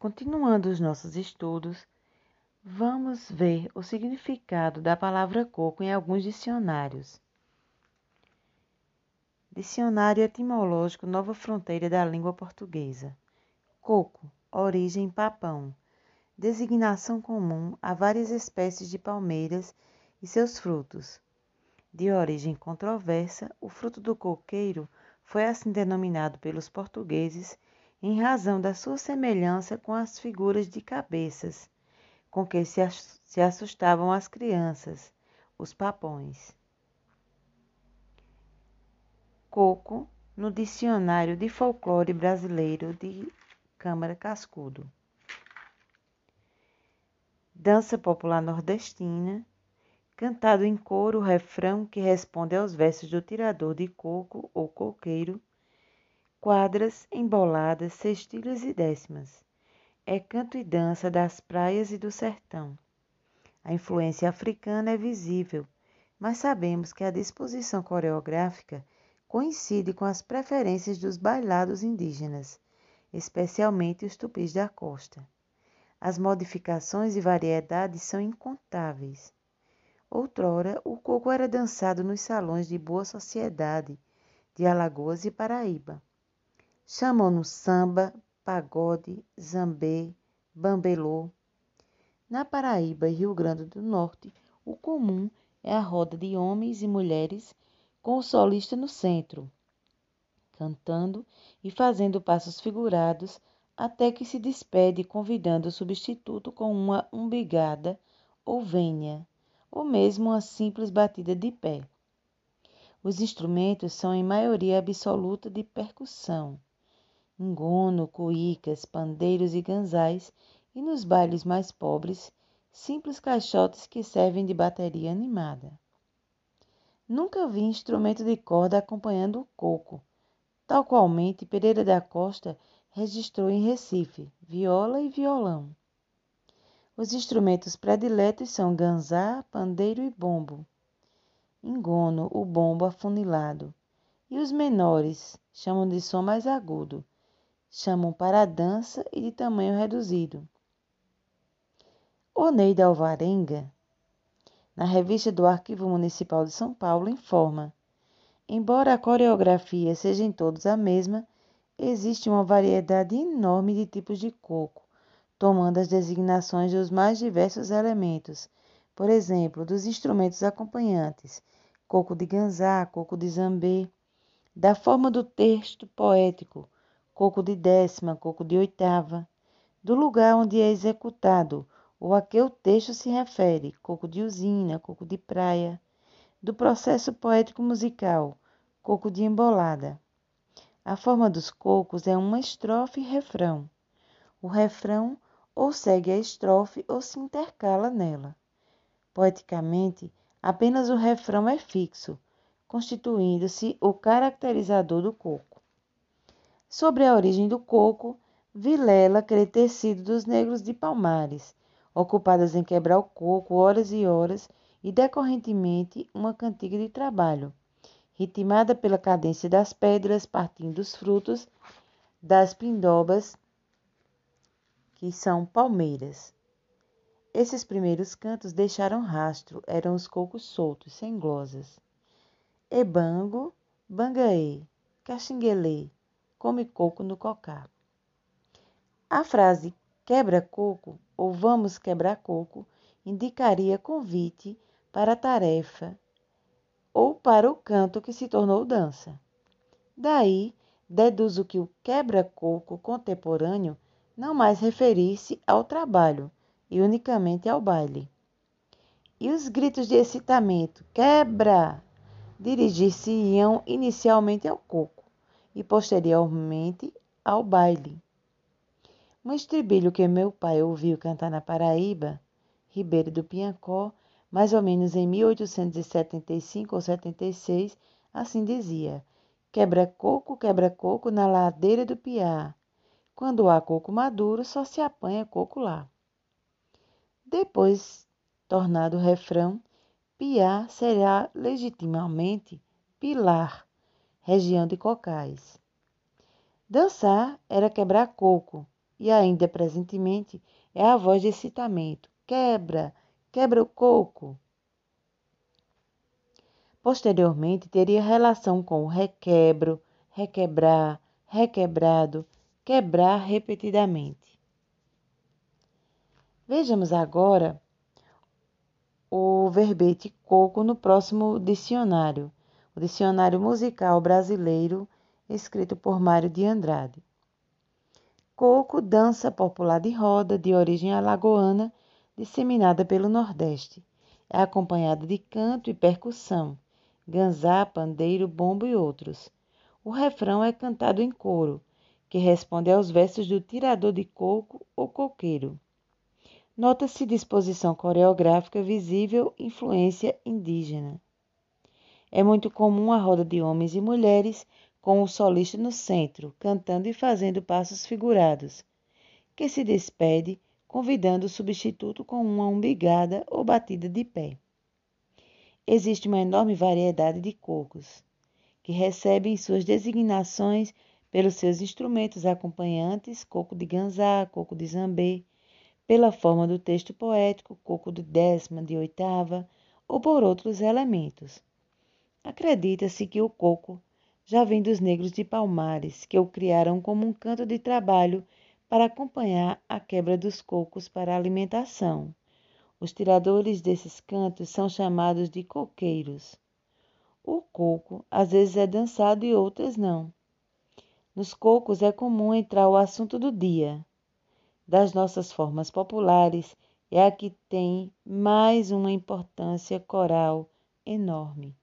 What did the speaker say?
Continuando os nossos estudos, vamos ver o significado da palavra coco em alguns dicionários. Dicionário Etimológico Nova Fronteira da Língua Portuguesa. Coco, origem papão. Designação comum a várias espécies de palmeiras e seus frutos. De origem controversa, o fruto do coqueiro foi assim denominado pelos portugueses em razão da sua semelhança com as figuras de cabeças com que se assustavam as crianças, os papões. Coco no Dicionário de Folclore Brasileiro de Câmara Cascudo. Dança popular nordestina, cantado em coro o refrão que responde aos versos do tirador de coco ou coqueiro, quadras, emboladas, sextilhas e décimas. É canto e dança das praias e do sertão. A influência africana é visível, mas sabemos que a disposição coreográfica coincide com as preferências dos bailados indígenas, especialmente os tupis da costa. As modificações e variedades são incontáveis. Outrora, o coco era dançado nos salões de boa sociedade de Alagoas e Paraíba. Chamam-no samba, pagode, zambê, bambelô. Na Paraíba e Rio Grande do Norte, o comum é a roda de homens e mulheres com o solista no centro, cantando e fazendo passos figurados até que se despede convidando o substituto com uma umbigada ou vênia, ou mesmo uma simples batida de pé. Os instrumentos são em maioria absoluta de percussão ngono, cuícas, pandeiros e ganzais, e nos bailes mais pobres, simples caixotes que servem de bateria animada. Nunca vi instrumento de corda acompanhando o coco. Tal qualmente Pereira da Costa registrou em Recife, viola e violão. Os instrumentos prediletos são ganzá, pandeiro e bombo. Engono, o bombo afunilado. E os menores chamam de som mais agudo, chamam para a dança e de tamanho reduzido. Oneida Alvarenga, na revista do Arquivo Municipal de São Paulo, informa: embora a coreografia seja em todos a mesma, existe uma variedade enorme de tipos de coco, tomando as designações dos mais diversos elementos, por exemplo, dos instrumentos acompanhantes, coco de ganzá, coco de zambê, da forma do texto poético, coco de décima, coco de oitava, do lugar onde é executado ou a que o texto se refere, coco de usina, coco de praia, do processo poético musical, coco de embolada. A forma dos cocos é uma estrofe e refrão. O refrão ou segue a estrofe ou se intercala nela. Poeticamente, apenas o refrão é fixo, constituindo-se o caracterizador do coco. Sobre a origem do coco, Vilela crê ter sido dos negros de Palmares, ocupadas em quebrar o coco horas e horas e decorrentemente uma cantiga de trabalho, ritmada pela cadência das pedras partindo dos frutos das pindobas, que são palmeiras. Esses primeiros cantos deixaram rastro, eram os cocos soltos, sem glosas. Ebango, bangaê, caxinguelê, come coco no cocá. A frase quebra coco ou vamos quebrar coco indicaria convite para a tarefa ou para o canto que se tornou dança. Daí, deduzo que o quebra-coco contemporâneo não mais referir-se ao trabalho e unicamente ao baile. E os gritos de excitamento, quebra, dirigir-se-iam inicialmente ao coco e posteriormente ao baile. Um estribilho que meu pai ouviu cantar na Paraíba, Ribeiro do Piancó, mais ou menos em 1875 ou 76, assim dizia: Quebra coco, quebra coco na ladeira do Piá. Quando há coco maduro, só se apanha coco lá. Depois, tornado refrão, Piá será legitimamente Pilar, região de Cocais. Dançar era quebrar coco, e ainda presentemente é a voz de excitamento. Quebra, quebra o coco. Posteriormente teria relação com requebro, requebrar, requebrado, quebrar repetidamente. Vejamos agora o verbete coco no próximo dicionário, o Dicionário Musical Brasileiro, escrito por Mário de Andrade. Coco, dança popular de roda de origem alagoana, disseminada pelo Nordeste. É acompanhada de canto e percussão, ganzá, pandeiro, bombo e outros. O refrão é cantado em coro, que responde aos versos do tirador de coco ou coqueiro. Nota-se disposição coreográfica visível, influência indígena. É muito comum a roda de homens e mulheres, com o solista no centro, cantando e fazendo passos figurados, que se despede, convidando o substituto com uma umbigada ou batida de pé. Existe uma enorme variedade de cocos, que recebem suas designações pelos seus instrumentos acompanhantes, coco de ganzá, coco de zambê, pela forma do texto poético, coco de décima, de oitava, ou por outros elementos. Acredita-se que o coco já vem dos negros de Palmares, que o criaram como um canto de trabalho para acompanhar a quebra dos cocos para alimentação. Os tiradores desses cantos são chamados de coqueiros. O coco às vezes é dançado e outras não. Nos cocos é comum entrar o assunto do dia. Das nossas formas populares, é a que tem mais uma importância coral enorme.